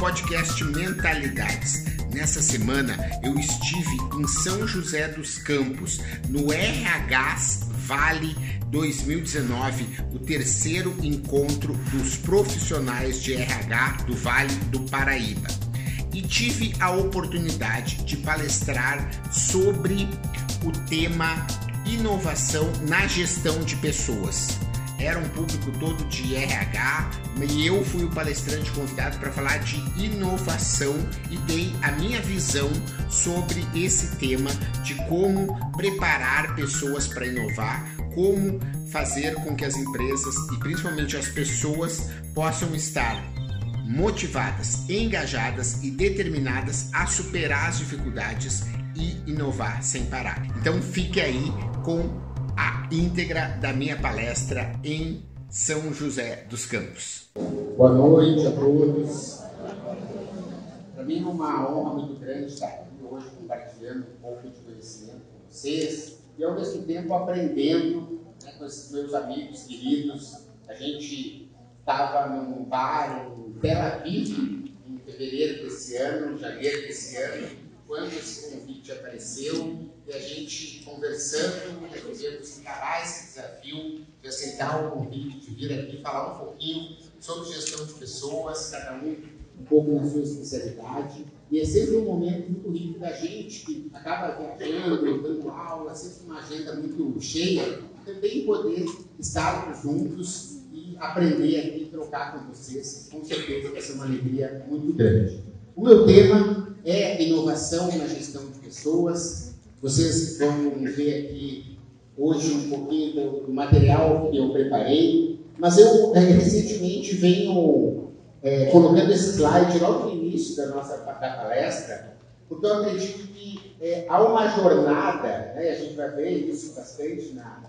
podcast Mentalidades. Nessa semana eu estive em São José dos Campos, no RH Vale 2019, o terceiro encontro dos profissionais de RH do Vale do Paraíba. E tive a oportunidade de palestrar sobre o tema inovação na gestão de pessoas era um público todo de RH e eu fui o palestrante convidado para falar de inovação e dei a minha visão sobre esse tema de como preparar pessoas para inovar, como fazer com que as empresas e principalmente as pessoas possam estar motivadas, engajadas e determinadas a superar as dificuldades e inovar sem parar. Então fique aí com a íntegra da minha palestra em São José dos Campos. Boa noite a todos. Para mim é uma honra muito grande estar aqui hoje compartilhando um pouco de conhecimento com vocês e ao mesmo tempo aprendendo né, com esses meus amigos queridos. A gente estava num bar em Tel Aviv em fevereiro desse ano, janeiro desse ano, quando esse convite apareceu e a gente conversando, resolvemos encarar esse desafio de aceitar o convite, de vir aqui falar um pouquinho sobre gestão de pessoas, cada um um pouco na sua especialidade. E é sempre um momento muito rico da gente que acaba viajando, dando aula, sempre uma agenda muito cheia, também poder estar juntos e aprender aqui, trocar com vocês. Com certeza vai ser uma alegria muito grande. O meu tema é inovação na gestão de pessoas, vocês vão ver aqui hoje um pouquinho do, material que eu preparei, mas eu é, recentemente venho é, colocando esse slide logo no início da nossa da palestra, porque eu acredito que é, há uma jornada, né, a gente vai ver isso bastante na,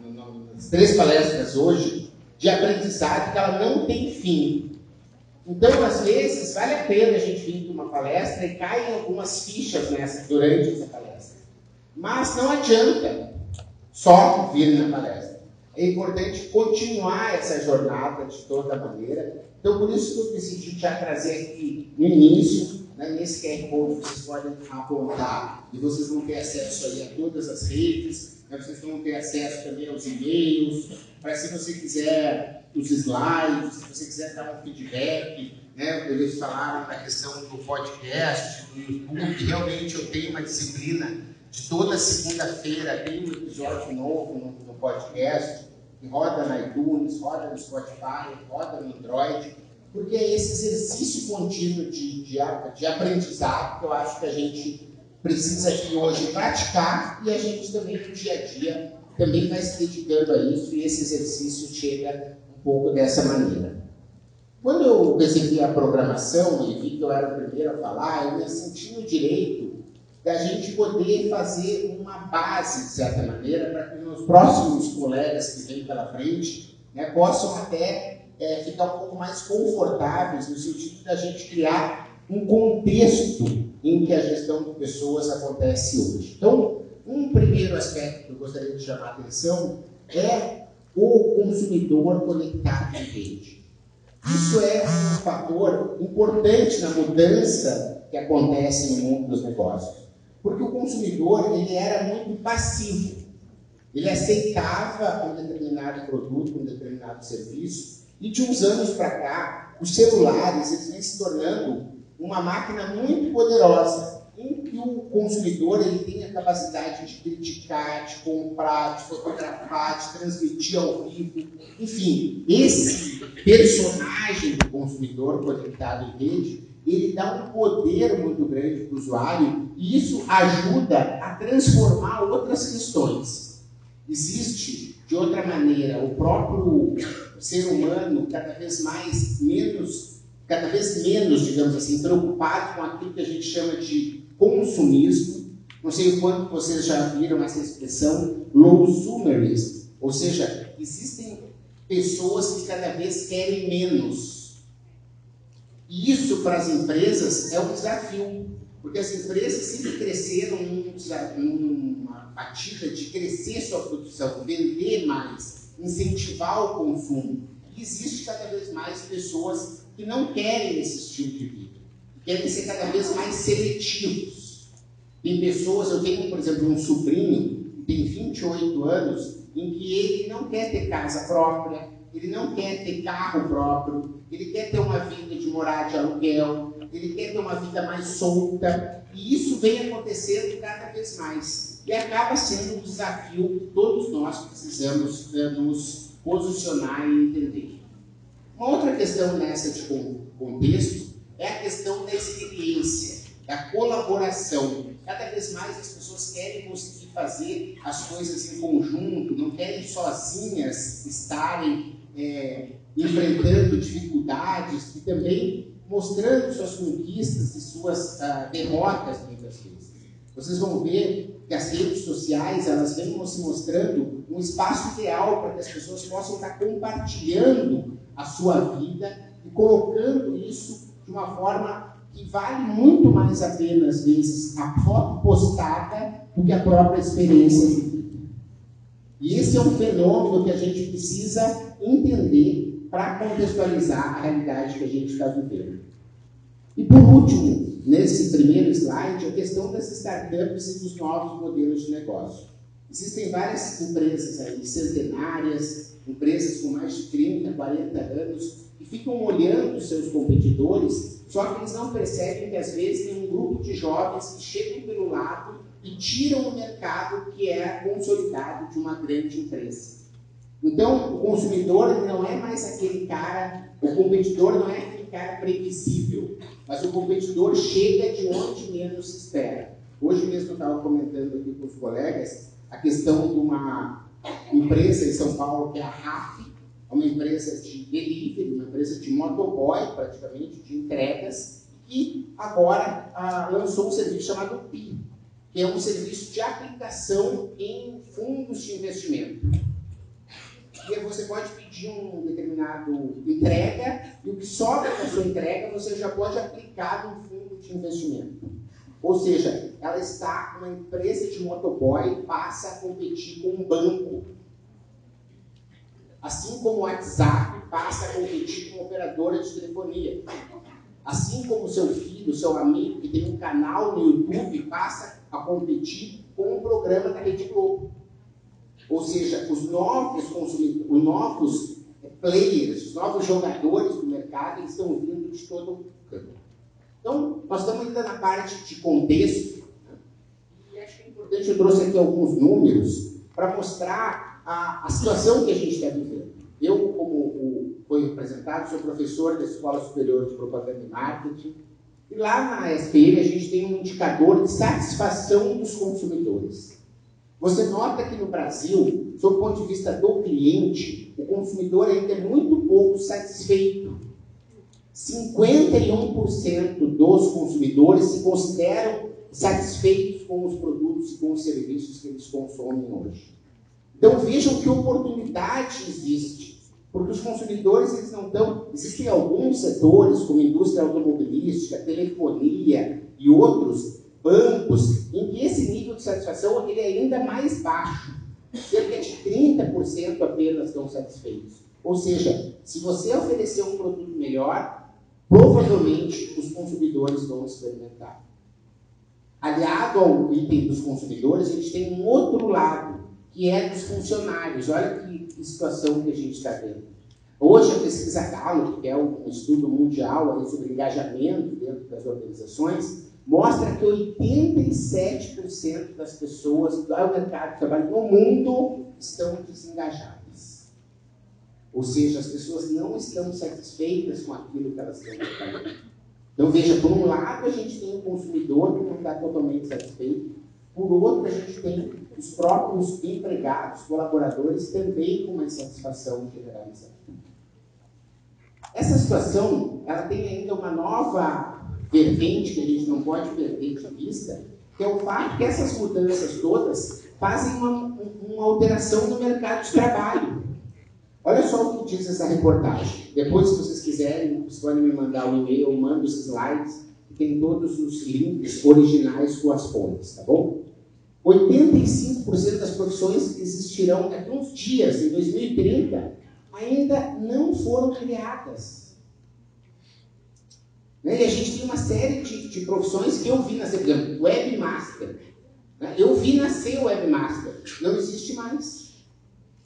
nas três palestras hoje, de aprendizagem que ela não tem fim. Então, às vezes, vale a pena a gente vir para uma palestra e caem algumas fichas nessa, durante essa palestra. Mas não adianta só vir na palestra. É importante continuar essa jornada de toda maneira. Então, por isso que eu decidi já trazer aqui no início, né, nesse QR Code, vocês podem apontar e vocês vão ter acesso aí a todas as redes, né, vocês vão ter acesso também aos e-mails, para se você quiser os slides, se você quiser dar um feedback, né, eles falaram da questão do podcast, do YouTube, realmente eu tenho uma disciplina de toda segunda-feira tem um episódio novo no, no, podcast, que roda na iTunes, roda no Spotify, roda no Android, porque é esse exercício contínuo de, de, de aprendizado que eu acho que a gente precisa aqui hoje praticar e a gente também no dia a dia também vai se dedicando a isso e esse exercício chega um pouco dessa maneira. Quando eu recebi a programação e vi que eu era o primeiro a falar, eu me senti no direito da gente poder fazer uma base, de certa maneira, para que os próximos colegas que vêm pela frente né, possam até é, ficar um pouco mais confortáveis no sentido da gente criar um contexto em que a gestão de pessoas acontece hoje. Então, um primeiro aspecto que eu gostaria de chamar a atenção é o consumidor conectado em rede. Isso é um fator importante na mudança que acontece no mundo dos negócios. Porque o consumidor ele era muito passivo. Ele aceitava um determinado produto, um determinado serviço, e de uns anos para cá, os celulares eles vêm se tornando uma máquina muito poderosa, em que o consumidor ele tem a capacidade de criticar, de comprar, de fotografar, de transmitir ao vivo. Enfim, esse personagem do consumidor conectado em rede ele dá um poder muito grande para o usuário e isso ajuda a transformar outras questões. Existe, de outra maneira, o próprio ser humano cada vez mais menos, cada vez menos, digamos assim, preocupado com aquilo que a gente chama de consumismo. Não sei o quanto vocês já viram essa expressão, consumerism, ou seja, existem pessoas que cada vez querem menos e isso para as empresas é um desafio, porque as empresas sempre cresceram numa batida de crescer sua produção, vender mais, incentivar o consumo. E existe cada vez mais pessoas que não querem esse estilo de vida, que querem ser cada vez mais seletivos. Tem pessoas, eu tenho, por exemplo, um sobrinho tem 28 anos, em que ele não quer ter casa própria, ele não quer ter carro próprio, ele quer ter uma vida de morar de aluguel, ele quer ter uma vida mais solta, e isso vem acontecendo cada vez mais. E acaba sendo um desafio que todos nós precisamos nos posicionar e entender. Uma outra questão nessa de contexto é a questão da experiência, da colaboração. Cada vez mais as pessoas querem conseguir fazer as coisas em conjunto, não querem sozinhas estarem é, enfrentando dificuldades e também mostrando suas conquistas e suas uh, derrotas muitas vezes. Vocês vão ver que as redes sociais elas vêm se mostrando um espaço ideal para que as pessoas possam estar compartilhando a sua vida e colocando isso de uma forma que vale muito mais a pena, às vezes, a foto postada do que a própria experiência. E esse é um fenômeno que a gente precisa entender para contextualizar a realidade que a gente está vivendo. E por último, nesse primeiro slide, a questão das startups e dos novos modelos de negócio. Existem várias empresas aí, centenárias, empresas com mais de 30, 40 anos, que ficam olhando os seus competidores, só que eles não percebem que às vezes tem um grupo de jovens que chegam pelo lado e tiram o mercado que é consolidado de uma grande empresa. Então, o consumidor não é mais aquele cara, o competidor não é aquele cara previsível, mas o competidor chega de onde menos se espera. Hoje mesmo eu estava comentando aqui com os colegas a questão de uma empresa em São Paulo que é a RAF, é uma empresa de delivery, uma empresa de motoboy, praticamente, de entregas, que agora ah, lançou um serviço chamado PI, que é um serviço de aplicação em fundos de investimento. E você pode pedir um determinado entrega e o que sobra da sua entrega você já pode aplicar num fundo de investimento. Ou seja, ela está, uma empresa de motoboy passa a competir com um banco. Assim como o WhatsApp passa a competir com operadora de telefonia. Assim como seu filho, seu amigo que tem um canal no YouTube passa a competir com um programa da Rede Globo. Ou seja, os novos consumidores, os novos players, os novos jogadores do mercado, eles estão vindo de todo o campo. Então, nós estamos ainda na parte de contexto, né? e acho que é importante, eu trouxe aqui alguns números para mostrar a, a situação que a gente está vivendo. Eu, como o, foi apresentado, sou professor da Escola Superior de Propaganda e Marketing, e lá na SPM a gente tem um indicador de satisfação dos consumidores. Você nota que no Brasil, sob o ponto de vista do cliente, o consumidor ainda é muito pouco satisfeito. 51% dos consumidores se consideram satisfeitos com os produtos e com os serviços que eles consomem hoje. Então vejam que oportunidade existe, porque os consumidores eles não estão. Existem alguns setores, como indústria automobilística, telefonia e outros, bancos, em que esse de satisfação ele é ainda mais baixo. Cerca de 30% apenas estão satisfeitos. Ou seja, se você oferecer um produto melhor, provavelmente os consumidores vão experimentar. Aliado ao item dos consumidores, a gente tem um outro lado, que é dos funcionários. Olha que, situação que a gente está vendo. Hoje, a pesquisa Gallup, que é um estudo mundial sobre engajamento dentro das organizações, mostra que 87% das pessoas do mercado de trabalho no mundo estão desengajadas. Ou seja, as pessoas não estão satisfeitas com aquilo que elas estão fazendo. Então, veja, por um lado, a gente tem o consumidor que não está totalmente satisfeito, por outro, a gente tem os próprios empregados, colaboradores, também com uma insatisfação generalizada. Essa situação, ela tem ainda uma nova vertente que a gente não pode perder de vista, que é o fato que essas mudanças todas fazem uma, uma alteração no mercado de trabalho. Olha só o que diz essa reportagem. Depois, se vocês quiserem, vocês podem me mandar um e-mail, eu mando os slides, que tem todos os links originais com as fontes, tá bom? 85% das profissões que existirão daqui uns dias, em 2030, ainda não foram criadas. Né? E a gente tem uma série de, de profissões que eu vi nascer, por exemplo, webmaster. Né? Eu vi nascer o webmaster, não existe mais.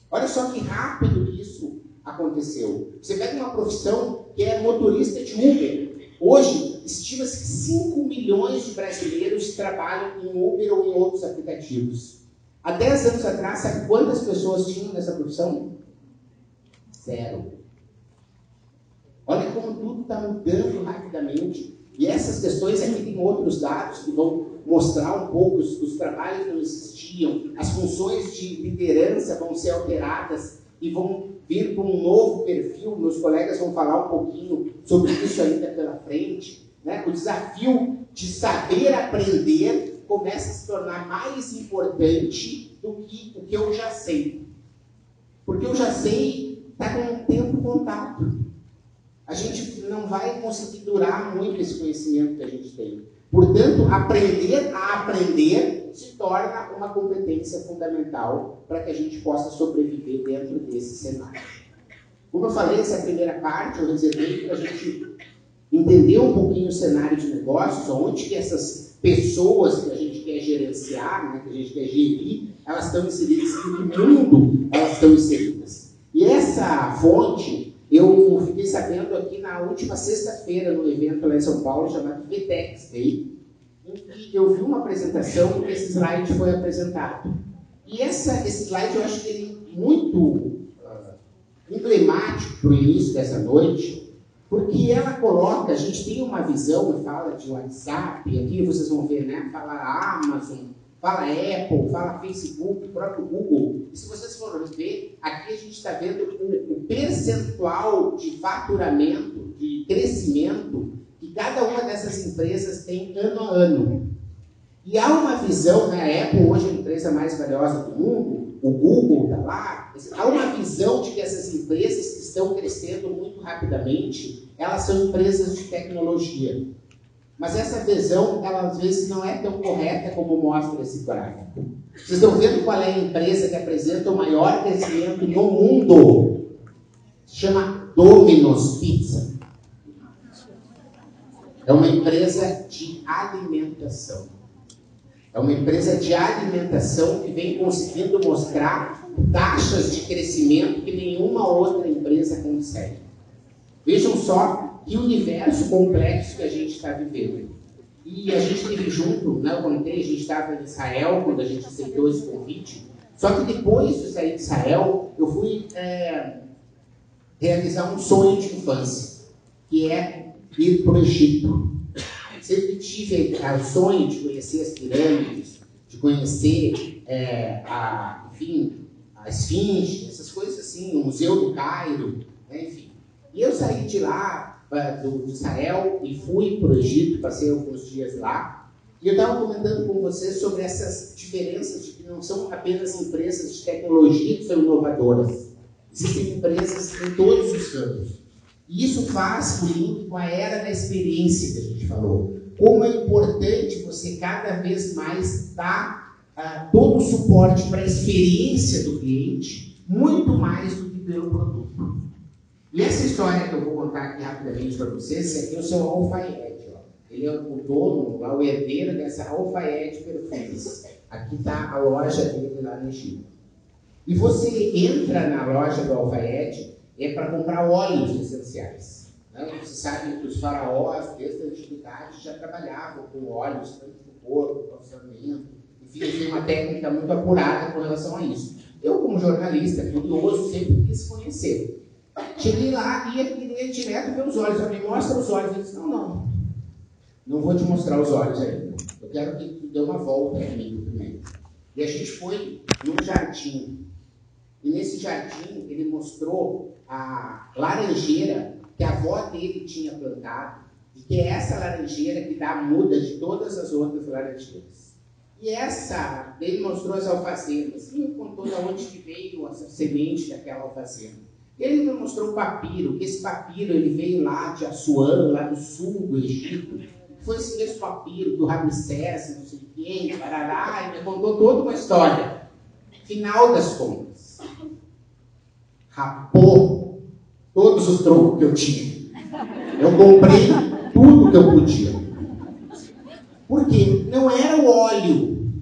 Olha só que rápido isso aconteceu. Você pega uma profissão que é motorista de Uber. Hoje, estima-se que 5 milhões de brasileiros trabalham em Uber ou em outros aplicativos. Há 10 anos atrás, sabe quantas pessoas tinham nessa profissão? Zero. Olha como tudo está mudando rapidamente. E essas questões aqui tem outros dados que vão mostrar um pouco os, os trabalhos não existiam, as funções de liderança vão ser alteradas e vão vir para um novo perfil. Meus colegas vão falar um pouquinho sobre isso ainda pela frente. Né? O desafio de saber aprender começa a se tornar mais importante do que o que eu já sei. Porque eu já sei está com um tempo contato a gente não vai conseguir durar muito esse conhecimento que a gente tem. Portanto, aprender a aprender se torna uma competência fundamental para que a gente possa sobreviver dentro desse cenário. Como eu falei, essa primeira parte eu reservei para a gente entender um pouquinho o cenário de negócios, onde que essas pessoas que a gente quer gerenciar, né, que a gente quer gerir, elas estão inseridas, em que mundo elas estão inseridas. E essa fonte eu fiquei sabendo aqui na última sexta-feira, no evento lá em São Paulo, chamado VTEX Day, em que eu vi uma apresentação e esse slide foi apresentado. E essa, esse slide eu acho que ele é muito uh, emblemático para o início dessa noite, porque ela coloca, a gente tem uma visão, fala de WhatsApp, aqui vocês vão ver, né? Fala Amazon, fala Apple, fala Facebook, o próprio Google. E se vocês forem ver, aqui a gente está vendo o, o, percentual de faturamento, de crescimento que cada uma dessas empresas tem ano a ano. E há uma visão, né, a Apple hoje é a empresa mais valiosa do mundo, o Google está lá, há uma visão de que essas empresas que estão crescendo muito rapidamente, elas são empresas de tecnologia. Mas essa visão, ela às vezes não é tão correta como mostra esse gráfico. Vocês estão vendo qual é a empresa que apresenta o maior crescimento no mundo? Se chama Domino's Pizza. É uma empresa de alimentação. É uma empresa de alimentação que vem conseguindo mostrar taxas de crescimento que nenhuma outra empresa consegue. Vejam só que universo complexo que a gente está vivendo. E a gente teve junto, né, eu contei, a gente estava em Israel quando a gente aceitou esse convite. Só que depois de sair de Israel, eu fui é, realizar um sonho de infância, que é ir para o Egito. Sempre tive o sonho de conhecer as pirâmides, de conhecer, é, a, enfim, a Esfinge, essas coisas assim, o Museu do Cairo, né, enfim. E eu saí de lá do, de Israel e fui para o Egito, passei alguns dias lá. E eu estava comentando com vocês sobre essas diferenças de que não são apenas empresas de tecnologia que são inovadoras. Existem empresas em todos os campos. E isso faz o link com a era da experiência que a gente falou. Como é importante você cada vez mais dar uh, todo o suporte para a experiência do cliente, muito mais do que pelo produto. E essa história que eu vou contar aqui rapidamente para vocês, esse aqui é o seu alfaiete. Ó. Ele é o dono, o herdeiro dessa alfaiete perfumes. Aqui está a loja dele lá no Egito. E você entra na loja do alfaiete é para comprar óleos essenciais. Né? Você sabe que os faraós, desde a antiguidade, já trabalhavam com óleos, tanto no corpo, para o. Enfim, tem uma técnica muito apurada com relação a isso. Eu, como jornalista, curioso, sempre quis conhecer. Cheguei lá e ele queria direto ver os olhos. Eu me mostra os olhos. Ele disse, não, não. Não vou te mostrar os olhos ainda. Eu quero que tu dê uma volta comigo primeiro. E a gente foi num jardim. E nesse jardim ele mostrou a laranjeira que a avó dele tinha plantado. E que é essa laranjeira que dá a muda de todas as outras laranjeiras. E essa, ele mostrou as alfazemas. E contou de onde veio essa semente daquela alfazema. Ele me mostrou o papiro, que esse papiro ele veio lá de Assuã, lá do sul do Egito. Foi esse mesmo papiro do Ramsés, não sei quem, parará, e me contou toda uma história. Final das contas, rapou todos os trocos que eu tinha. Eu comprei tudo que eu podia. Porque não era o óleo,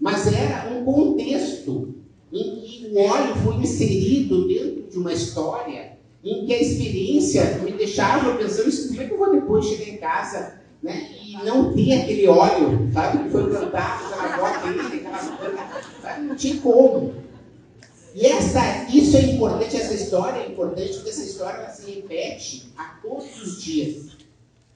mas era um contexto em que o óleo foi inserido dentro de uma história em que a experiência me deixava pensando assim, como é que eu vou depois chegar em casa né, e não ter aquele óleo, sabe, que foi plantado pela avó dele, aquela não tinha como. E essa, isso é importante, essa história é importante, porque essa história se repete a todos os dias.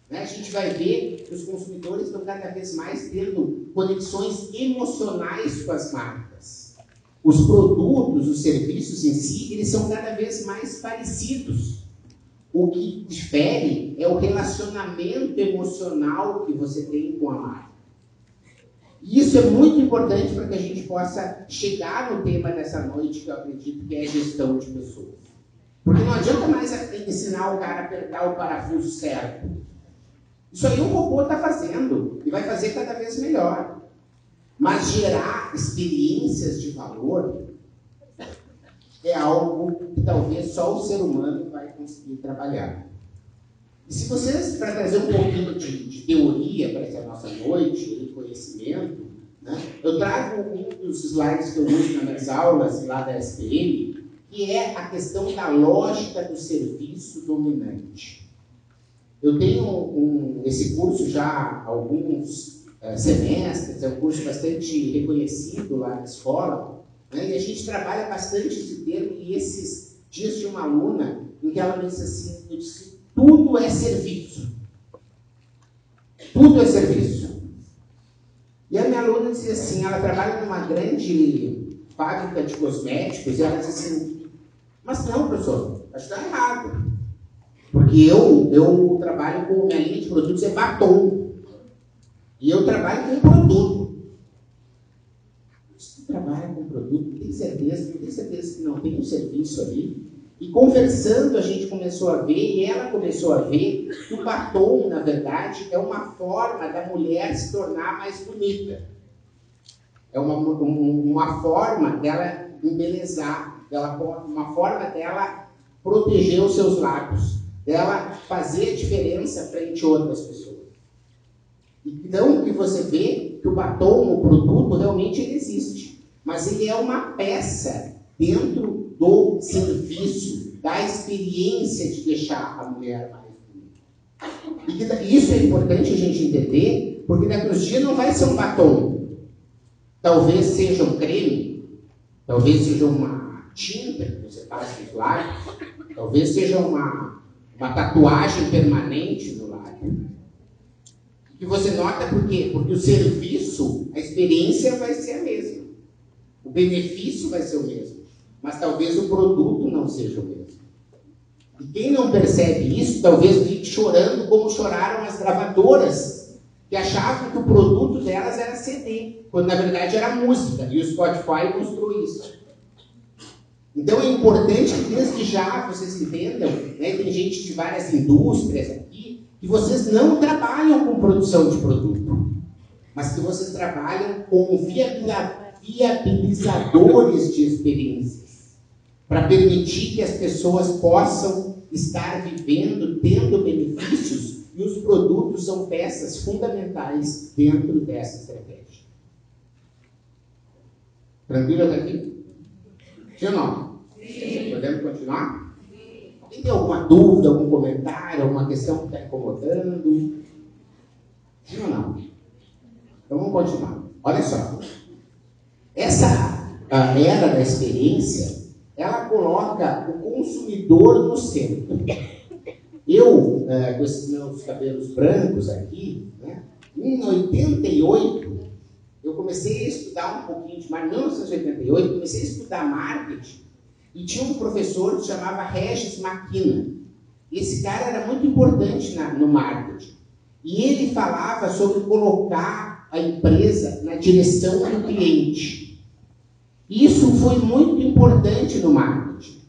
Né? A gente vai ver que os consumidores estão cada vez mais tendo conexões emocionais com as marcas. Os produtos, os serviços em si, eles são cada vez mais parecidos. O que difere é o relacionamento emocional que você tem com a marca. E isso é muito importante para que a gente possa chegar no tema dessa noite, que eu acredito que é gestão de pessoas. Porque não adianta mais ensinar o cara a apertar o parafuso certo. Isso aí o robô está fazendo e vai fazer cada vez melhor. Mas gerar experiências de valor é algo que talvez só o ser humano vai conseguir trabalhar. E se vocês, para trazer um pouquinho de, de teoria para essa nossa noite, de conhecimento, né, eu trago um dos slides que eu uso nas minhas aulas lá da SPM, que é a questão da lógica do serviço dominante. Eu tenho um, esse curso já há alguns semestres, é um curso bastante reconhecido lá na escola, né, e a gente trabalha bastante esse termo, e esses dias de uma aluna, em que ela me disse assim, eu disse, tudo é serviço. Tudo é serviço. E a minha aluna dizia assim, ela trabalha numa grande fábrica de cosméticos, e ela disse assim, mas não, professor, acho que está errado. Porque eu, eu trabalho com, minha linha de produtos é batom. E eu trabalho com produto. Você trabalha com produto, tem certeza, tem certeza que não tem um serviço ali? E conversando, a gente começou a ver, e ela começou a ver, que o batom, na verdade, é uma forma da mulher se tornar mais bonita. É uma, uma forma dela embelezar, dela, uma forma dela proteger os seus lábios, dela fazer a diferença frente a outras pessoas. Então, que você vê que o batom, o produto, realmente ele existe. Mas ele é uma peça dentro do serviço, da experiência de deixar a mulher mais bonita. E isso é importante a gente entender, porque daqui uns dias não vai ser um batom. Talvez seja um creme, talvez seja uma tinta que você passa nos lábios, talvez seja uma, uma tatuagem permanente no lábio. Que você nota por quê? Porque o serviço, a experiência vai ser a mesma. O benefício vai ser o mesmo mas talvez o produto não seja o mesmo. E quem não percebe isso, talvez fique chorando como choraram as gravadoras, que achavam que o produto delas era CD, quando na verdade era música, e o Spotify mostrou isso. Então é importante que desde já vocês entendam, né, tem gente de várias indústrias que vocês não trabalham com produção de produto, mas que vocês trabalham com viabilizadores de experiência para permitir que as pessoas possam estar vivendo, tendo benefícios, e os produtos são peças fundamentais dentro dessa estratégia. Tranquilo até aqui? Sim ou não? Sim. Podemos continuar? Tem alguma dúvida, algum comentário, alguma questão que está incomodando? Sim ou não? Então vamos continuar. Olha só. Essa era da experiência ela coloca o consumidor no centro. Eu, é, com esses meus cabelos brancos aqui, né, em 88, eu comecei a estudar um pouquinho de marketing, 1988, comecei a estudar marketing e tinha um professor que se chamava Regis Maquina. Esse cara era muito importante na, no marketing. E ele falava sobre colocar a empresa na direção do cliente. Isso foi muito importante no marketing,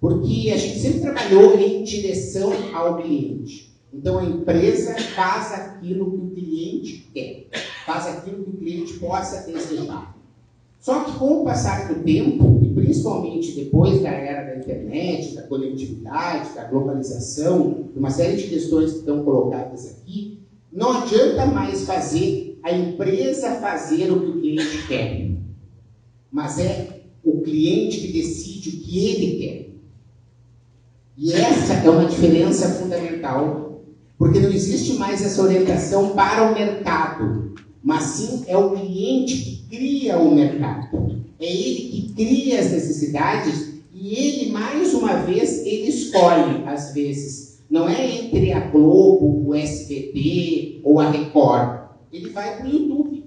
porque a gente sempre trabalhou em direção ao cliente. Então a empresa faz aquilo que o cliente quer, faz aquilo que o cliente possa desejar. Só que com o passar do tempo, principalmente depois da era da internet, da conectividade, da globalização, uma série de questões que estão colocadas aqui, não adianta mais fazer a empresa fazer o que o cliente quer, mas é o cliente que decide o que ele quer. E essa é uma diferença fundamental, porque não existe mais essa orientação para o mercado, mas sim é o cliente que cria o mercado. É ele que cria as necessidades e ele, mais uma vez, ele escolhe, às vezes. Não é entre a Globo, o SBT ou a Record. Ele vai para o YouTube.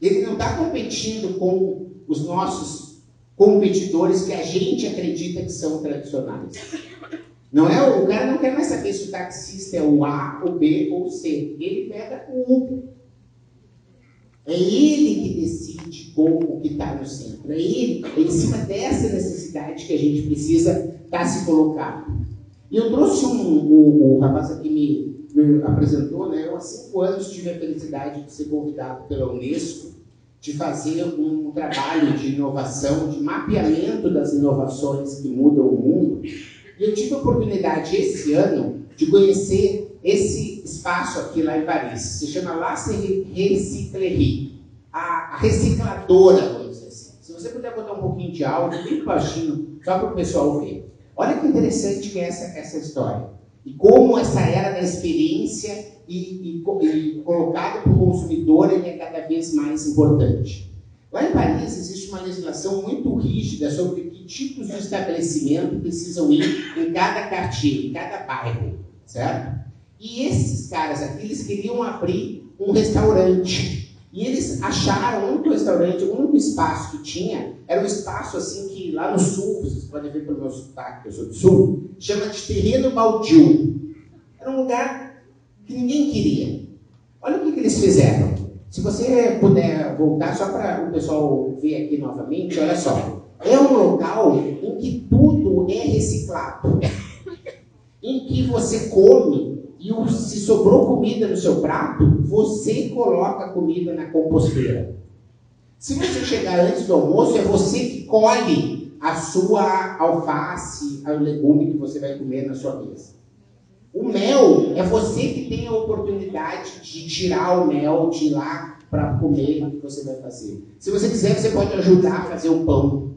Ele não está competindo com os nossos competidores que a gente acredita que são tradicionais. Não é o cara não quer mais saber se o taxista é o A, o B ou o C. Ele pega o U. É ele que decide como que está no centro. É ele, é em cima dessa necessidade que a gente precisa estar tá se colocando. E eu trouxe um, o, rapaz aqui me, me apresentou, né? Eu há cinco anos tive a felicidade de ser convidado pela Unesco de fazer um trabalho de inovação, de mapeamento das inovações que mudam o mundo. E eu tive a oportunidade esse ano de conhecer esse espaço aqui lá em Paris. Se chama La Recyclerie, a recicladora, vamos dizer assim. Se você puder botar um pouquinho de áudio, bem baixinho, só para o pessoal ver. Olha que interessante que é essa, essa história. E como essa era da experiência e, e, e colocado para o consumidor ele é cada vez mais importante. Lá em Paris existe uma legislação muito rígida sobre tipos de estabelecimento precisam ir em cada quartier, em cada bairro, certo? E esses caras aqui, eles queriam abrir um restaurante. E eles acharam o único restaurante, o único espaço que tinha, era um espaço assim que lá no sul, vocês podem ver pelo meu sotaque, que eu sou do sul, chama de terreno baldio. Era um lugar que ninguém queria. Olha o que, que eles fizeram. Se você puder voltar, só para o pessoal ver aqui novamente, olha só. É um local em que tudo é reciclado. em que você come e se sobrou comida no seu prato, você coloca a comida na composteira. Se você chegar antes do almoço, é você que colhe a sua alface, o legume que você vai comer na sua mesa. O mel é você que tem a oportunidade de tirar o mel de lá para comer o que você vai fazer. Se você quiser, você pode ajudar a fazer o pão.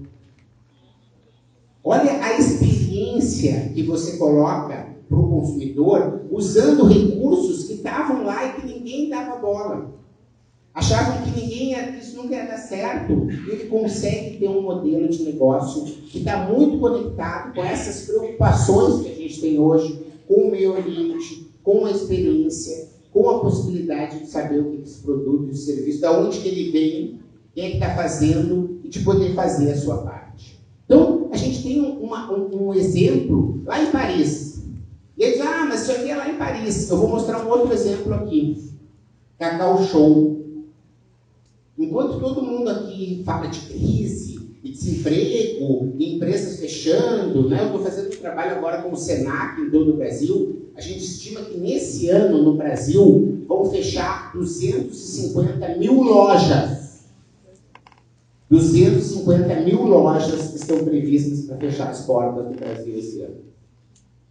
Olha a experiência que você coloca para o consumidor usando recursos que estavam lá e que ninguém dava bola. Achavam que ninguém ia, que isso nunca ia dar certo. E ele consegue ter um modelo de negócio que está muito conectado com essas preocupações que a gente tem hoje com o meio ambiente, com a experiência, com a possibilidade de saber o que esse produto, esse serviço, da onde que ele vem, quem é que está fazendo e de poder fazer a sua parte. Então, a gente tem uma, um, um exemplo lá em Paris, e ele diz, ah, mas isso aqui é lá em Paris. Eu vou mostrar um outro exemplo aqui. Cacau Show. Enquanto todo mundo aqui fala de crise, e desemprego, e empresas fechando, né? eu estou fazendo um trabalho agora com o Senac em todo o Brasil, a gente estima que nesse ano no Brasil vão fechar 250 mil lojas. 250 mil lojas estão previstas para fechar as portas do Brasil esse ano.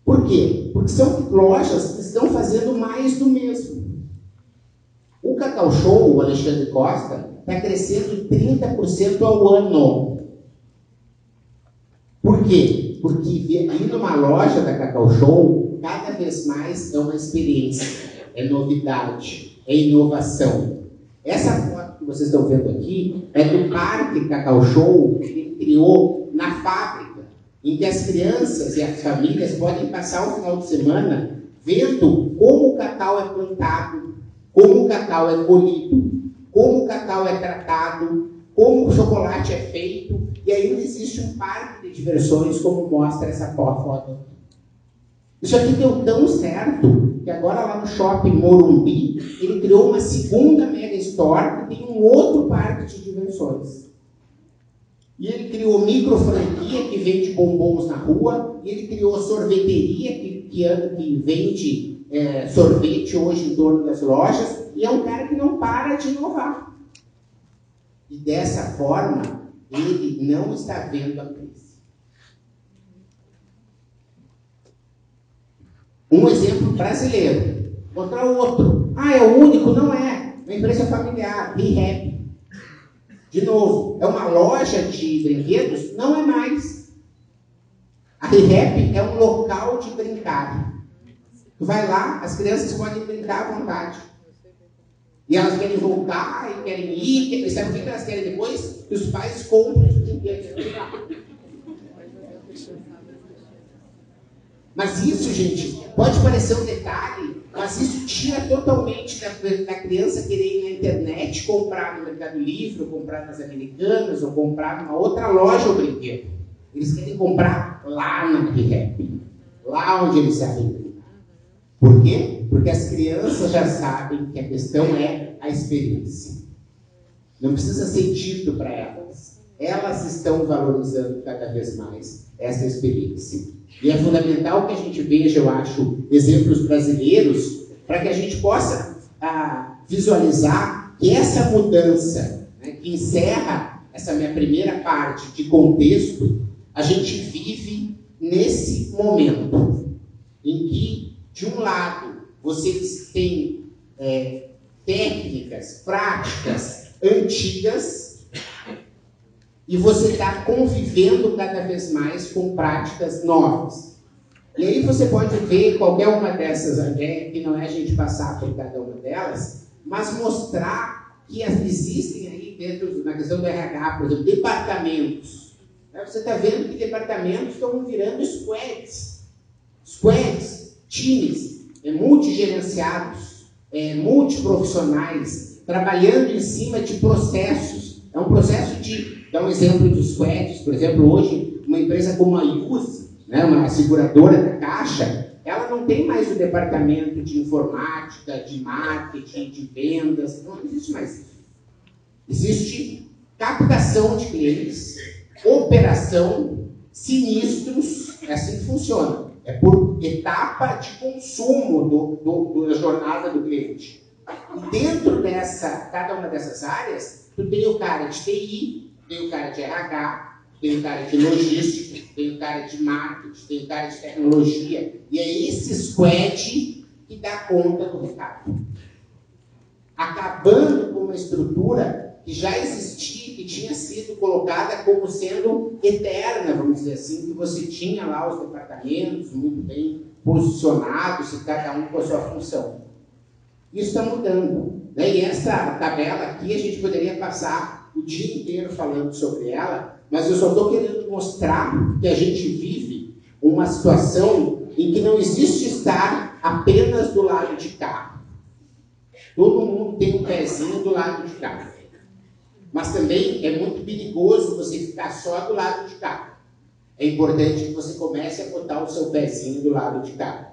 Por quê? Porque são lojas que estão fazendo mais do mesmo. O Cacau Show, o Alexandre Costa, está crescendo 30% ao ano. Por quê? Porque ir numa loja da Cacau Show, cada vez mais é uma experiência, é novidade, é inovação. Essa vocês estão vendo aqui é do Parque Cacau Show que ele criou na fábrica em que as crianças e as famílias podem passar o final de semana vendo como o cacau é plantado, como o cacau é colhido, como o cacau é tratado, como o chocolate é feito, e ainda existe um parque de diversões, como mostra essa foto. Isso aqui deu tão certo que agora lá no shopping Morumbi, ele criou uma segunda mega store que tem um outro parque de diversões. E ele criou micro franquia que vende bombons na rua, e ele criou sorveteria que, que, que vende é, sorvete hoje em torno das lojas, e é um cara que não para de inovar. E dessa forma, ele não está vendo a crise. Um exemplo brasileiro. Contra outro. Ah, é o único? Não é. Uma empresa familiar, ReHap. De novo, é uma loja de brinquedos? Não é mais. A ReHap é um local de brincar. Tu vai lá, as crianças podem brincar à vontade. E elas querem voltar e querem ir. Querem, sabe o que elas querem depois? Que os pais comprem os brinquedos. Mas isso, gente, pode parecer um detalhe, mas isso tira totalmente da, da criança querer ir na internet, comprar no Mercado Livre, ou comprar nas Americanas, ou comprar numa outra loja o brinquedo. Eles querem comprar lá na Rehab, lá onde eles sabem brincar. Por quê? Porque as crianças já sabem que a questão é a experiência. Não precisa ser dito para elas. Elas estão valorizando cada vez mais essa experiência. E é fundamental que a gente veja, eu acho, exemplos brasileiros para que a gente possa ah, visualizar que essa mudança, né, que encerra essa minha primeira parte de contexto, a gente vive nesse momento em que, de um lado, vocês têm é, técnicas, práticas antigas e você está convivendo cada vez mais com práticas novas. E aí você pode ver qualquer uma dessas, né, que não é a gente passar por cada uma delas, mas mostrar que existem aí dentro, na questão do RH, por exemplo, departamentos. Você está vendo que departamentos estão virando squads. Squads, times, é, multigerenciados, é, multiprofissionais, trabalhando em cima de processos. É um processo de Dá um exemplo dos squads, por exemplo, hoje, uma empresa como a IUS, né, uma seguradora da Caixa, ela não tem mais o departamento de informática, de marketing, de vendas, não existe mais isso. Existe captação de clientes, operação, sinistros, é assim que funciona. É por etapa de consumo do, do, da jornada do cliente. E dentro dessa, cada uma dessas áreas, tu tem o cara de TI, tem o cara de RH, tem o cara de logística, tem o cara de marketing, tem o cara de tecnologia. E é esse squad que dá conta do recado. Acabando com uma estrutura que já existia, que tinha sido colocada como sendo eterna, vamos dizer assim, que você tinha lá os departamentos muito bem posicionados, e cada um com a sua função. Isso está mudando. Né? E essa tabela aqui a gente poderia passar o dia inteiro falando sobre ela, mas eu só estou querendo mostrar que a gente vive uma situação em que não existe estar apenas do lado de cá. Todo mundo tem um pezinho do lado de cá. Mas também é muito perigoso você ficar só do lado de cá. É importante que você comece a botar o seu pezinho do lado de cá.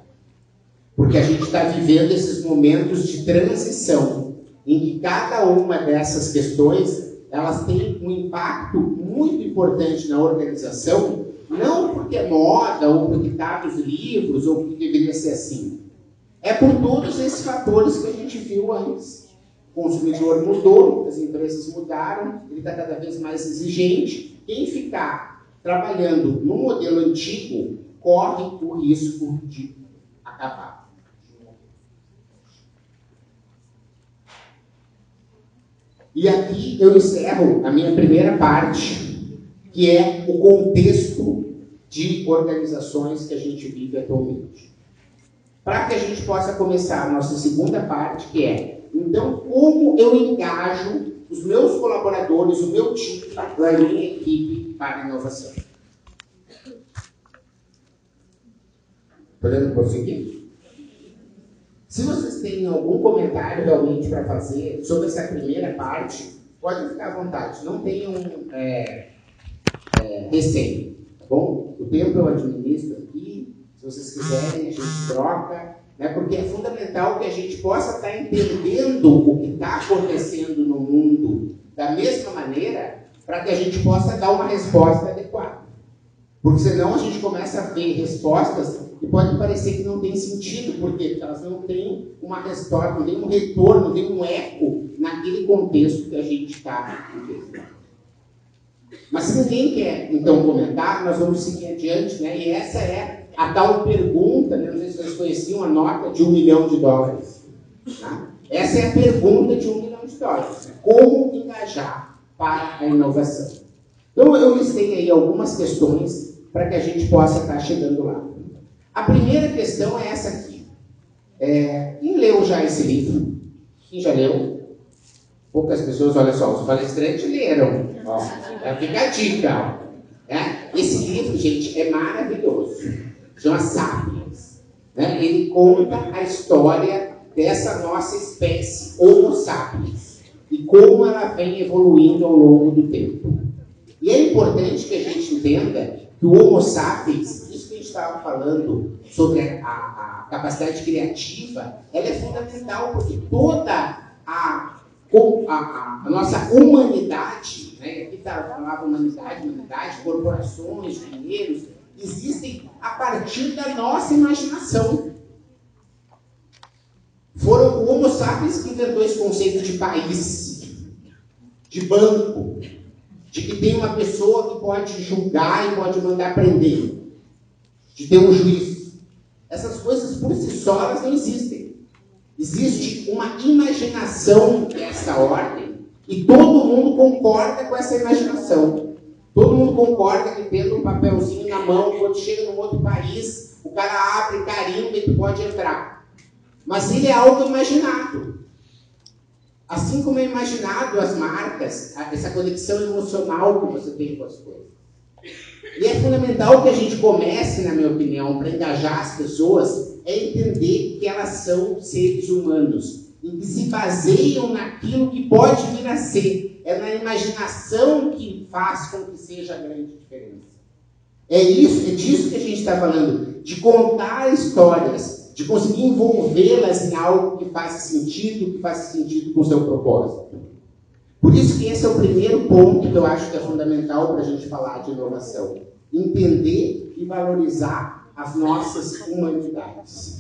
Porque a gente está vivendo esses momentos de transição em que cada uma dessas questões elas têm um impacto muito importante na organização, não porque é moda, ou porque está nos livros, ou porque deveria ser assim. É por todos esses fatores que a gente viu antes. O consumidor mudou, as empresas mudaram, ele está cada vez mais exigente. Quem ficar trabalhando no modelo antigo corre o risco de acabar. E aqui eu encerro a minha primeira parte, que é o contexto de organizações que a gente vive atualmente. Para que a gente possa começar a nossa segunda parte, que é, então, como eu engajo os meus colaboradores, o meu time, a minha equipe para a inovação. Podemos prosseguir? Se vocês têm algum comentário realmente para fazer sobre essa primeira parte, pode ficar à vontade. Não tenham é, é, receio, tá bom? O tempo eu administro aqui. Se vocês quiserem, a gente troca. Né? Porque é fundamental que a gente possa estar entendendo o que está acontecendo no mundo da mesma maneira para que a gente possa dar uma resposta adequada. Porque senão a gente começa a ver respostas e pode parecer que não tem sentido, por quê? Porque elas não têm uma resposta, não têm um retorno, não têm um eco naquele contexto que a gente está. Mas se ninguém quer, então, comentar, nós vamos seguir adiante, né? E essa é a tal pergunta, né? não sei se vocês conheciam a nota de um milhão de dólares. Tá? Essa é a pergunta de um milhão de dólares. Como engajar para a inovação? Então, eu listei aí algumas questões para que a gente possa estar chegando lá. A primeira questão é essa aqui. É, quem leu já esse livro? Quem já leu? Poucas pessoas, olha só, os palestrantes leram. Ó, fica a dica. É? Esse livro, gente, é maravilhoso. Chama Sapiens. Né? Ele conta a história dessa nossa espécie, Homo sapiens, e como ela vem evoluindo ao longo do tempo. E é importante que a gente entenda que o Homo sapiens, estava falando sobre a, a, capacidade criativa, ela é fundamental porque toda a, a, a nossa humanidade, né, aqui está a palavra humanidade, humanidade, corporações, dinheiros, existem a partir da nossa imaginação. Foram o Homo sapiens que inventou esse conceito de país, de banco, de que tem uma pessoa que pode julgar e pode mandar prender, de ter um juiz. Essas coisas por si só elas não existem. Existe uma imaginação dessa ordem e todo mundo concorda com essa imaginação. Todo mundo concorda que tendo um papelzinho na mão, quando chega num outro país, o cara abre carimba e tu pode entrar. Mas ele é auto-imaginado. Assim como é imaginado as marcas, essa conexão emocional que você tem com as coisas. E é fundamental que a gente comece, na minha opinião, para engajar as pessoas, é entender que elas são seres humanos e que se baseiam naquilo que pode vir a ser. É na imaginação que faz com que seja a grande diferença. É isso, é disso que a gente está falando, de contar histórias de conseguir envolvê-las em algo que faça sentido, que faça sentido com o seu propósito. Por isso que esse é o primeiro ponto que eu acho que é fundamental para a gente falar de inovação. Entender e valorizar as nossas humanidades.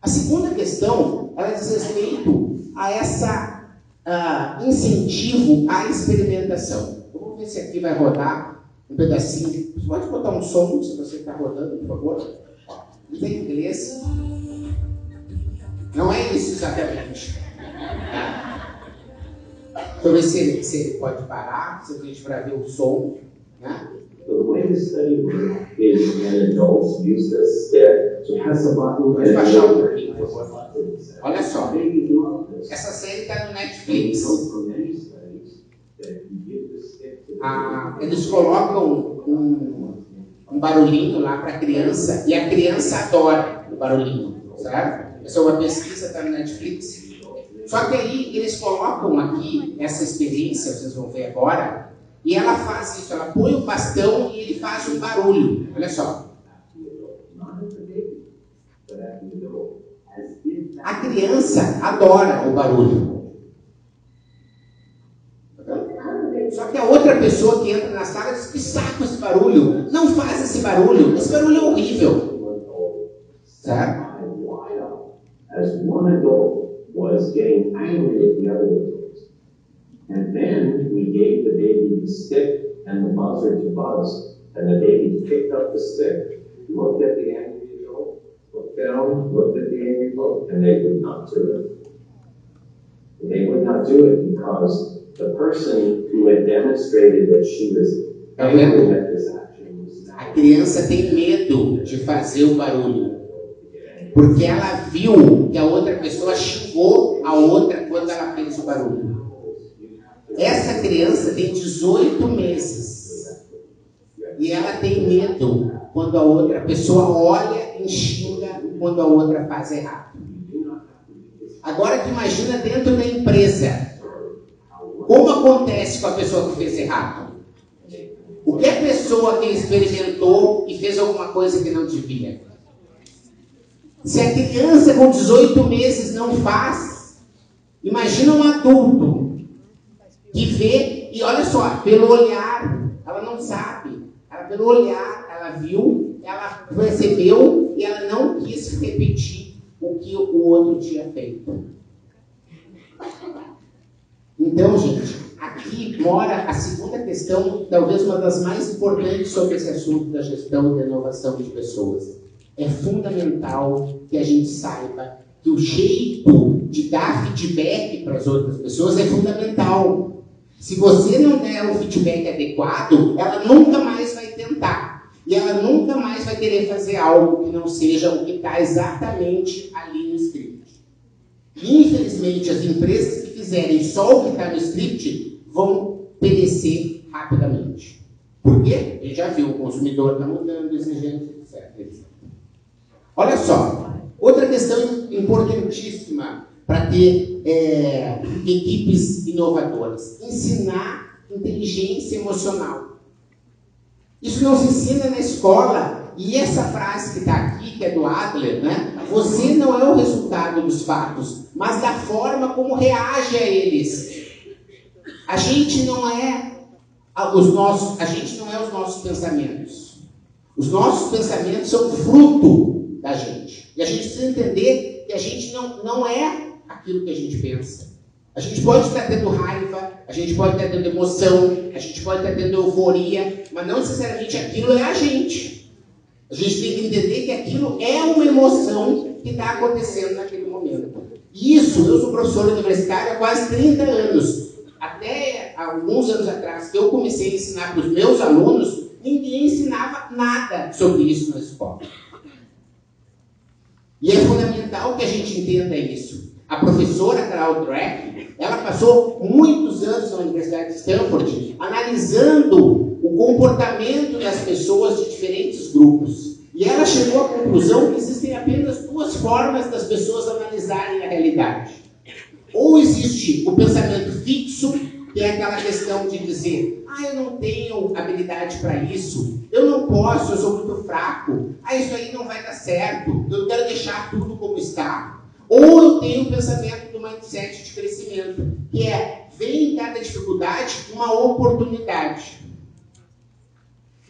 A segunda questão, ela diz respeito a essa uh, incentivo à experimentação. Vamos ver se aqui vai rodar um pedacinho. Você pode botar um som se você está rodando, por favor? Tudo em inglês. Não é isso exatamente. Tá? Ver se ele, se pode parar, se a gente para ver o som. Né? The study is when adults use the stick to pass a bottle Pode baixar pouquinho, por favor. Olha só. Essa série está no Netflix. Ah, eles colocam um, um barulhinho lá para a criança e a criança adora o barulhinho, certo? Essa é uma pesquisa, está no Netflix. Só que aí eles colocam aqui essa experiência, vocês vão ver agora, e ela faz isso, ela põe o bastão e ele faz um barulho. Olha só. A criança adora o barulho. Só que a outra pessoa que entra na sala diz: Que saco esse barulho! Não faz esse barulho! Esse barulho é horrível. Certo? As one adult was getting angry at the other adults. And then we gave the baby the stick and the buzzer to buzz. And the baby picked up the stick, looked at the angry adult, looked down, looked at the angry adult, and they would not do it. They would not do it because the person who had demonstrated that she was tá vendo? A criança tem medo de fazer o barulho. Porque ela viu que a outra pessoa xingou a outra quando ela fez o barulho. Essa criança tem 18 meses. E ela tem medo quando a outra pessoa olha e xinga quando a outra faz errado. Agora que imagina dentro da empresa. Como acontece com a pessoa que fez errado? O que a pessoa que experimentou e fez alguma coisa que não devia? Se a criança com 18 meses não faz, imagina um adulto que vê e olha só, pelo olhar, ela não sabe, ela pelo olhar, ela viu, ela percebeu e ela não quis repetir o que o outro tinha feito. Então, gente, aqui mora a segunda questão, talvez uma das mais importantes sobre esse assunto da gestão e da inovação de pessoas. É fundamental que a gente saiba que o jeito de dar feedback para as outras pessoas é fundamental. Se você não der o feedback adequado, ela nunca mais vai tentar. E ela nunca mais vai querer fazer algo que não seja o que está exatamente ali no script. Infelizmente, as empresas que fizerem só o que está no script vão perecer rapidamente. Por quê? A gente já viu, o consumidor está mudando, exigência, etc. Olha só, outra questão importantíssima para ter é, equipes inovadoras: ensinar inteligência emocional. Isso não se ensina na escola. E essa frase que está aqui, que é do Adler, né? Você não é o resultado dos fatos, mas da forma como reage a eles. A gente não é os nossos, a gente não é os nossos pensamentos. Os nossos pensamentos são fruto da gente. E a gente precisa entender que a gente não, não é aquilo que a gente pensa. A gente pode estar tendo raiva, a gente pode estar tendo emoção, a gente pode estar tendo euforia, mas não necessariamente aquilo é a gente. A gente tem que entender que aquilo é uma emoção que está acontecendo naquele momento. Isso, eu sou professor universitário há quase 30 anos. Até alguns anos atrás, que eu comecei a ensinar para os meus alunos, ninguém ensinava nada sobre isso na escola. E é fundamental que a gente entenda isso. A professora Carol Drake, ela passou muitos anos na Universidade de Stanford analisando o comportamento das pessoas de diferentes grupos. E ela chegou à conclusão que existem apenas duas formas das pessoas analisarem a realidade. Ou existe o pensamento fixo, que é aquela questão de dizer: ah, eu não tenho habilidade para isso, eu não posso, eu sou muito fraco, ah, isso aí não vai dar certo, eu quero deixar tudo como está. Ou eu tenho o pensamento do mindset de crescimento, que é ver em cada dificuldade uma oportunidade.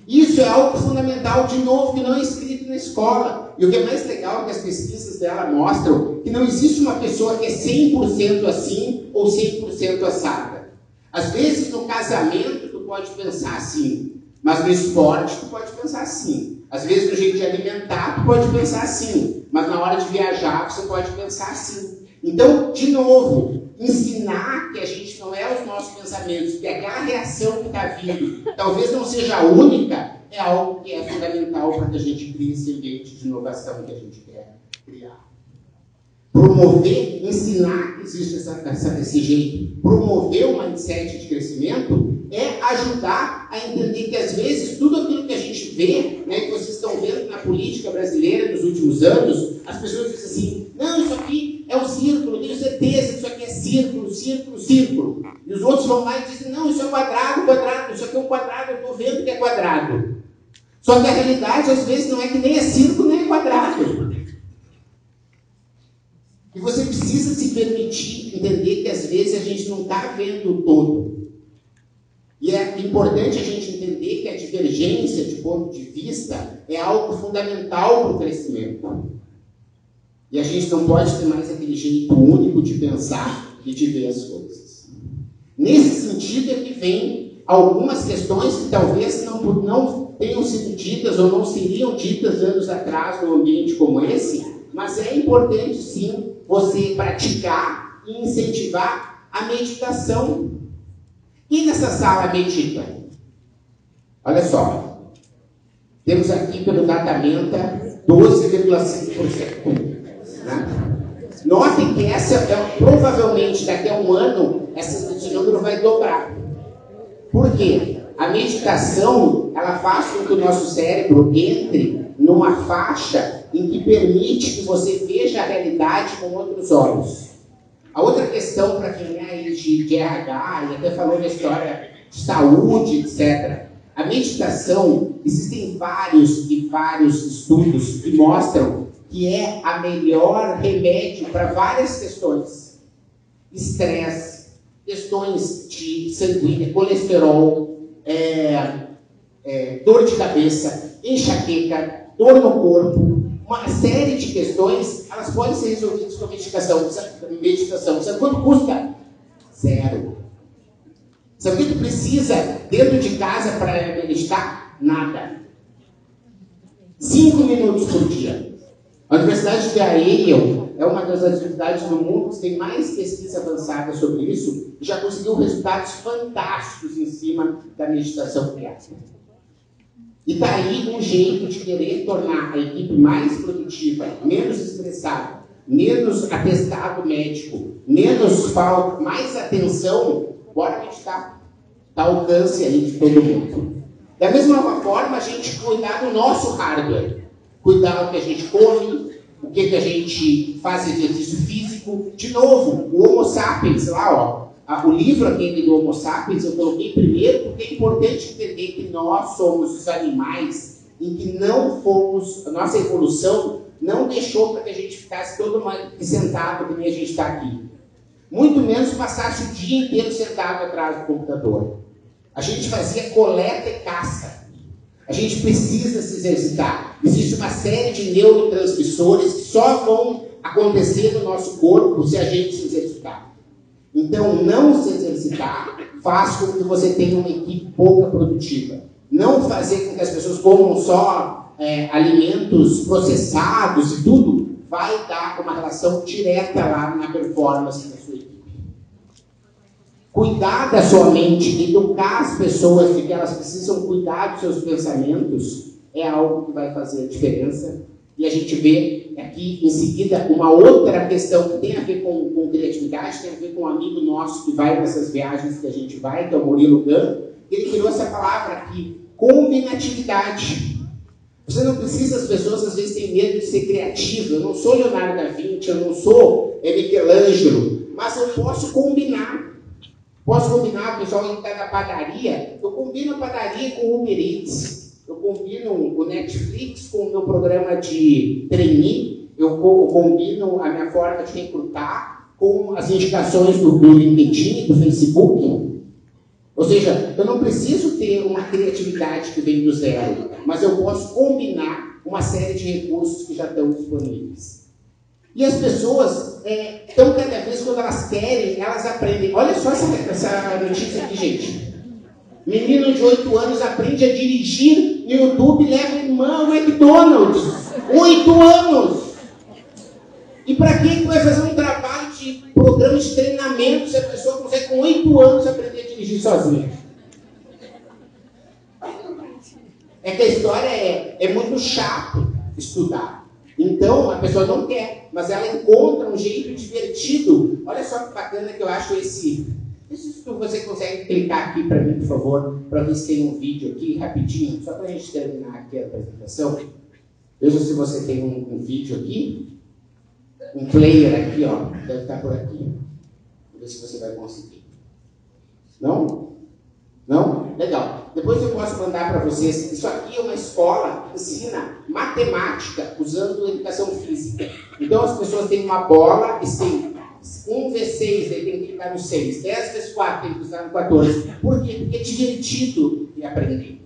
Isso é algo fundamental, de novo, que não é escrito na escola. E o que é mais legal é que as pesquisas dela mostram que não existe uma pessoa que é 100% assim ou 100% assada. Às vezes, no casamento, tu pode pensar assim, mas no esporte, tu pode pensar assim. Às vezes, no jeito de alimentar, tu pode pensar assim, mas na hora de viajar, você pode pensar assim. Então, de novo, ensinar que a gente não é os nossos pensamentos, que aquela reação que está vindo talvez não seja única, é algo que é fundamental para que a gente crie esse ambiente de inovação que a gente quer criar. Promover, ensinar que existe essa, essa, esse jeito, promover o mindset de crescimento é ajudar a entender que às vezes tudo aquilo que a gente vê, né, que vocês estão vendo na política brasileira nos últimos anos, as pessoas dizem assim, não, isso aqui é o círculo, tenho certeza que isso aqui é círculo, círculo, círculo. E os outros vão lá e dizem, não, isso é quadrado, quadrado, isso aqui é um quadrado, eu estou vendo que é quadrado. Só que a realidade às vezes não é que nem é círculo nem é quadrado. E você precisa se permitir entender que às vezes a gente não está vendo o todo. E é importante a gente entender que a divergência de ponto de vista é algo fundamental para o crescimento. E a gente não pode ter mais aquele jeito único de pensar e de ver as coisas. Nesse sentido é que vem algumas questões que talvez não, não tenham sido ditas ou não seriam ditas anos atrás num ambiente como esse, mas é importante sim você praticar e incentivar a meditação. Quem nessa sala medita? Olha só. Temos aqui pelo Datamenta 12,5%. Né? Notem que essa é, provavelmente daqui a um ano esse número vai dobrar. Por quê? A meditação ela faz com que o nosso cérebro entre numa faixa em que permite que você veja a realidade com outros olhos. A outra questão para quem é de, de RH e até falou da história de saúde, etc. A meditação, existem vários e vários estudos que mostram que é a melhor remédio para várias questões. Estresse, questões de sanguínea, colesterol, é, é, dor de cabeça, enxaqueca, dor no corpo, uma série de questões, elas podem ser resolvidas com a meditação. Sabe quanto custa? Zero. Sabe o que tu precisa dentro de casa para meditar? Nada. Cinco minutos por dia. A Universidade de Yale é uma das atividades no mundo que tem mais pesquisa avançada sobre isso e já conseguiu resultados fantásticos em cima da meditação criativa. E está aí um jeito de querer tornar a equipe mais produtiva, menos estressada, menos atestado médico, menos falta, mais atenção, bora meditar. Está alcance aí de todo mundo. Da mesma forma, a gente cuidar do nosso hardware. Cuidar do que a gente come, o que, que a gente faz exercício físico. De novo, o Homo sapiens, lá, ó, o livro aquele do Homo sapiens eu coloquei primeiro porque é importante entender que nós somos os animais em que não fomos, a nossa evolução não deixou para que a gente ficasse todo sentado como a gente está aqui. Muito menos passasse o dia inteiro sentado atrás do computador. A gente fazia coleta e caça. A gente precisa se exercitar. Existe uma série de neurotransmissores que só vão acontecer no nosso corpo se a gente se exercitar. Então, não se exercitar faz com que você tenha uma equipe pouca produtiva. Não fazer com que as pessoas comam só é, alimentos processados e tudo vai dar uma relação direta lá na performance da sua equipe. Cuidar da sua mente, educar as pessoas de que elas precisam cuidar dos seus pensamentos é algo que vai fazer a diferença. E a gente vê aqui em seguida uma outra questão que tem a ver com, com criatividade, tem a ver com um amigo nosso que vai nessas viagens que a gente vai, que é o Murilo Gun. Ele criou essa palavra aqui, combinatividade. Você não precisa, as pessoas às vezes têm medo de ser criativo. Eu não sou Leonardo da Vinci, eu não sou Michelangelo, mas eu posso combinar. Posso combinar, o pessoal que está na padaria, eu combino a padaria com o Uber Eats, combino o Netflix com o meu programa de trainee, eu combino a minha forma de recrutar com as indicações do, do LinkedIn, do Facebook. Ou seja, eu não preciso ter uma criatividade que vem do zero, mas eu posso combinar uma série de recursos que já estão disponíveis. E as pessoas estão é, cada vez, quando elas querem, elas aprendem. Olha só essa, essa notícia aqui, gente. Menino de 8 anos aprende a dirigir no YouTube e leva irmã ao McDonald's. 8 anos! E para quem vai fazer um trabalho de programa de treinamento se a pessoa consegue com 8 anos aprender a dirigir sozinha? É que a história é, é muito chato estudar. Então, a pessoa não quer, mas ela encontra um jeito divertido. Olha só que bacana que eu acho esse. Se você consegue clicar aqui para mim, por favor, para ver se tem um vídeo aqui, rapidinho, só para a gente terminar aqui a apresentação. Veja se você tem um, um vídeo aqui. Um player aqui, ó. Deve estar por aqui. Vamos ver se você vai conseguir. Não? Não? Legal. Depois eu posso mandar para vocês. Isso aqui é uma escola que ensina matemática usando educação física. Então as pessoas têm uma bola e têm 1 vezes 6, aí tem que clicar no 6. 10 vezes 4, tem que clicar no 14. Por quê? Porque é divertido de aprender.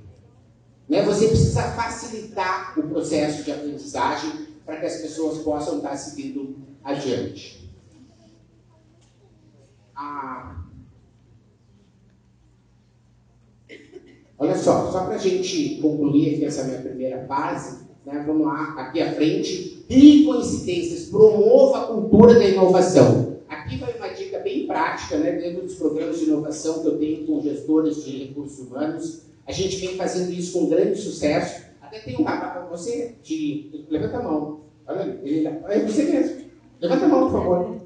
Né? Você precisa facilitar o processo de aprendizagem para que as pessoas possam estar seguindo adiante. Ah, Olha só, só para a gente concluir aqui essa minha primeira fase, né, vamos lá, aqui à frente. Crie coincidências, promova a cultura da inovação. Aqui vai uma dica bem prática, né, dentro dos programas de inovação que eu tenho com gestores de recursos humanos. A gente vem fazendo isso com grande sucesso. Até tem um rapaz, você, de, levanta a mão. Olha, ele, é você mesmo. Levanta a mão, por favor.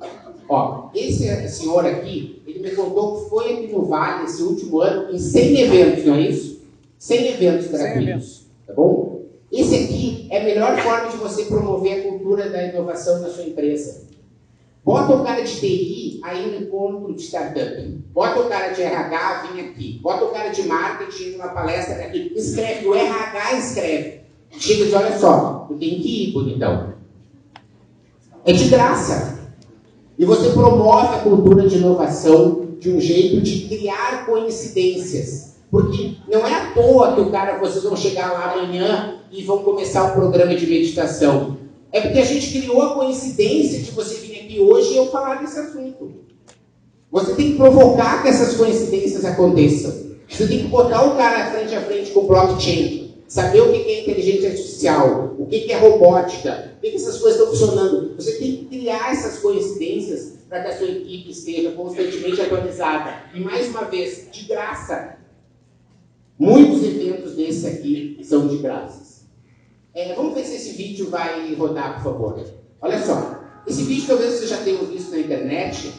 Ó, esse senhor aqui, ele me contou que foi aqui no Vale esse último ano em 100 eventos, não é isso? 100 eventos gratuitos, tá bom? Esse aqui é a melhor forma de você promover a cultura da inovação na sua empresa. Bota o cara de TI aí no encontro de startup. Bota o cara de RH, vem aqui. Bota o cara de marketing numa palestra aqui. Escreve, o RH escreve. Chega e diz, olha só, tu tem que ir, bonitão. É de graça. E você promove a cultura de inovação de um jeito de criar coincidências. Porque não é à toa que o cara, vocês vão chegar lá amanhã e vão começar um programa de meditação. É porque a gente criou a coincidência de você vir aqui hoje e eu falar desse assunto. Você tem que provocar que essas coincidências aconteçam. Você tem que botar o cara frente a frente com blockchain, saber o que é inteligência artificial, o que é robótica, o que essas coisas estão funcionando. Você tem que criar essas coincidências para que a sua equipe esteja constantemente atualizada. E mais uma vez, de graça. Muitos eventos desses aqui são de graças. É, vamos ver se esse vídeo vai rodar, por favor. Olha só. Esse vídeo talvez você já tenha visto na internet.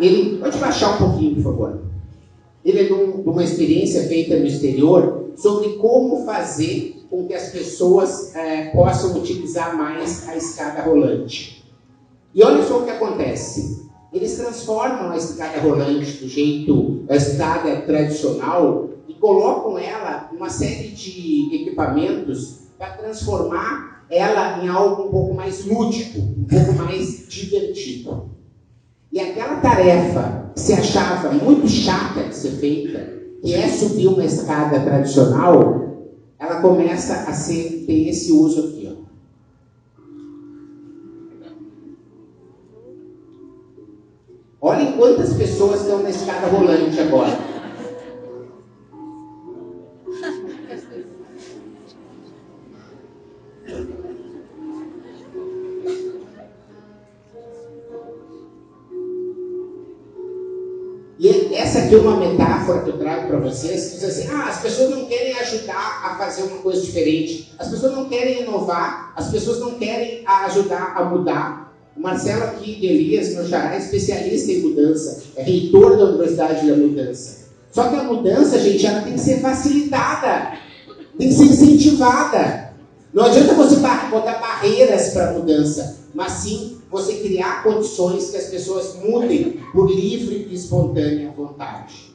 Ele, pode baixar um pouquinho, por favor. Ele é de, um, uma experiência feita no exterior sobre como fazer com que as pessoas é, possam utilizar mais a escada rolante. E olha só o que acontece. Eles transformam a escada rolante do jeito, a escada tradicional, colocam ela uma série de equipamentos para transformar ela em algo um pouco mais lúdico, um pouco mais divertido. E aquela tarefa que se achava muito chata de ser feita, que é subir uma escada tradicional, ela começa a ser, ter esse uso aqui. Ó. Olhem quantas pessoas estão na escada rolante agora. É uma metáfora que eu trago para vocês, que diz assim, ah, as pessoas não querem ajudar a fazer uma coisa diferente, as pessoas não querem inovar, as pessoas não querem ajudar a mudar. O Marcelo aqui de Elias, meu xará, é especialista em mudança, é reitor da Universidade da Mudança. Só que a mudança, gente, ela tem que ser facilitada, tem que ser incentivada. Não adianta você botar barreiras para a mudança, mas sim você criar condições que as pessoas mudem por livre e espontânea vontade.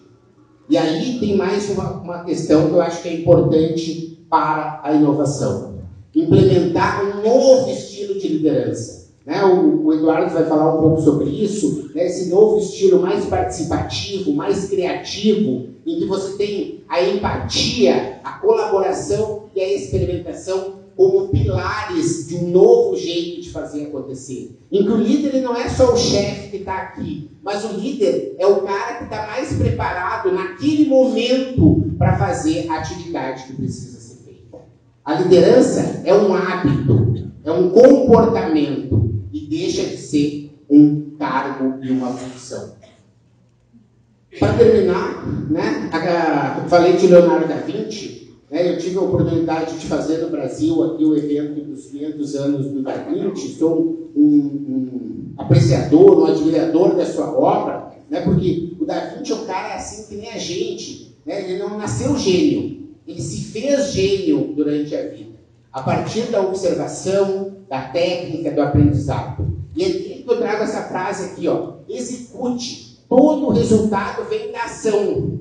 E aí tem mais uma, uma questão que eu acho que é importante para a inovação: implementar um novo estilo de liderança. Né? O, o, Eduardo vai falar um pouco sobre isso, né? esse novo estilo mais participativo, mais criativo, em que você tem a empatia, a colaboração e a experimentação como pilares de um novo jeito de fazer acontecer. Em que o líder não é só o chefe que está aqui, mas o líder é o cara que está mais preparado naquele momento para fazer a atividade que precisa ser feita. A liderança é um hábito, é um comportamento e deixa de ser um cargo e uma função. Para terminar, né, falei de Leonardo da Vinci, eu tive a oportunidade de fazer no Brasil aqui o evento dos 500 anos do Da Vinci, sou um, um apreciador, um admirador da sua obra, né, porque o Da Vinci é um cara assim que nem a gente, né, ele não nasceu gênio, ele se fez gênio durante a vida, a partir da observação, da técnica, do aprendizado. E aqui eu trago essa frase aqui, ó, execute, todo resultado vem da ação.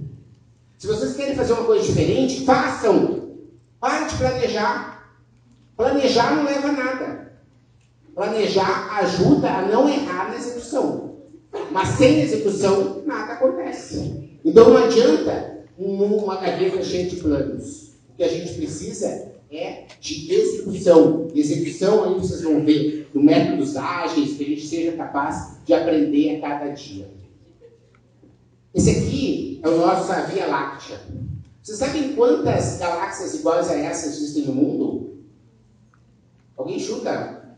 Se vocês querem fazer uma coisa diferente, façam. Pare de planejar. Planejar não leva a nada. Planejar ajuda a não errar na execução. Mas sem execução, nada acontece. Então não adianta uma gaveta cheia de planos. O que a gente precisa é de execução. Execução aí vocês vão ver do métodos ágeis, que a gente seja capaz de aprender a cada dia. Esse aqui é o nosso Via Láctea. Vocês sabem quantas galáxias iguais a essa existem no mundo? Alguém chuta?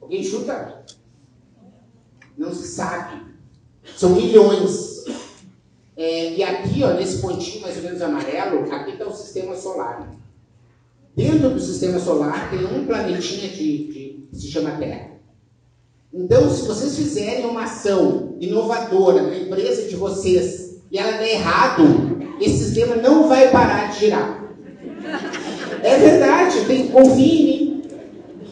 Alguém chuta? Não se sabe. São milhões. É, e aqui, ó, nesse pontinho mais ou menos amarelo, aqui está o sistema solar. Dentro do sistema solar tem um planetinha que se chama Terra. Então, se vocês fizerem uma ação inovadora na empresa de vocês e ela der errado, esse sistema não vai parar de girar. É verdade, tem que confiar em mim.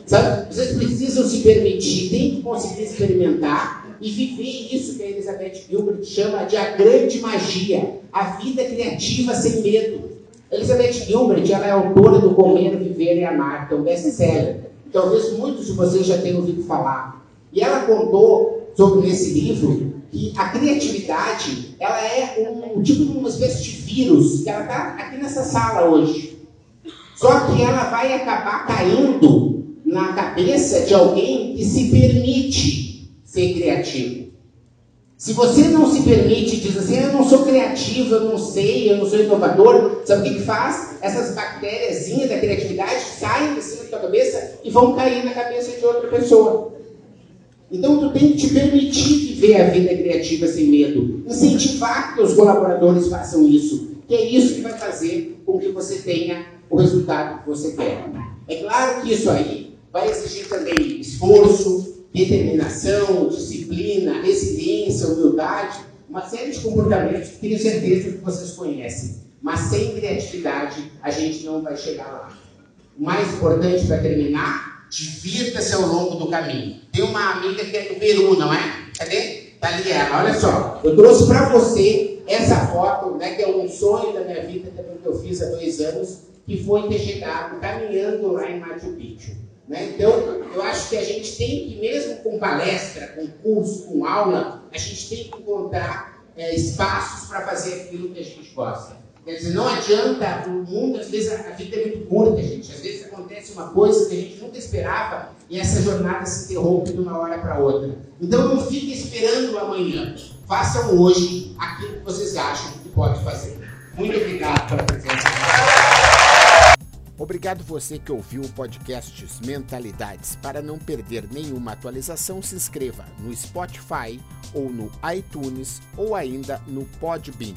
Sabe? Vocês precisam se permitir, tem que conseguir experimentar e viver isso que a Elizabeth Gilbert chama de a grande magia, a vida criativa sem medo. Elizabeth Gilbert ela é autora do Comer, Viver e Amar, que é um best-seller. Talvez muitos de vocês já tenham ouvido falar. E ela contou sobre nesse livro que a criatividade ela é um, um tipo de uma espécie de vírus que ela está aqui nessa sala hoje. Só que ela vai acabar caindo na cabeça de alguém que se permite ser criativo. Se você não se permite, diz assim, eu não sou criativo, eu não sei, eu não sou inovador, sabe o que, que faz? Essas bactérias da criatividade saem de cima da tua cabeça e vão cair na cabeça de outra pessoa. Então tu tem que te permitir viver a vida criativa sem medo. Incentivar que os colaboradores façam isso. Que é isso que vai fazer com que você tenha o resultado que você quer. É claro que isso aí vai exigir também esforço, determinação, disciplina, resiliência, humildade, uma série de comportamentos que tenho certeza que vocês conhecem. Mas sem criatividade a gente não vai chegar lá. O mais importante para terminar, divirta-se ao longo do caminho. Tem uma amiga que é do Peru, não é? Cadê? Tá ali ela. Olha só, eu trouxe para você essa foto, né, que é um sonho da minha vida, também que eu fiz há dois anos, que foi ter chegado caminhando lá em Machu Picchu. Né? Então, eu acho que a gente tem que, mesmo com palestra, com curso, com aula, a gente tem que encontrar é, espaços para fazer aquilo que a gente gosta. Quer dizer, não adianta, o mundo, às vezes, a vida é muito curta, gente. Às vezes acontece uma coisa que a gente nunca esperava e essa jornada se interrompe de uma hora para outra. Então, não fique esperando amanhã. Façam hoje aquilo que vocês acham que pode fazer. Muito obrigado pela presença. Obrigado você que ouviu o podcast Mentalidades. Para não perder nenhuma atualização, se inscreva no Spotify ou no iTunes ou ainda no Podbean.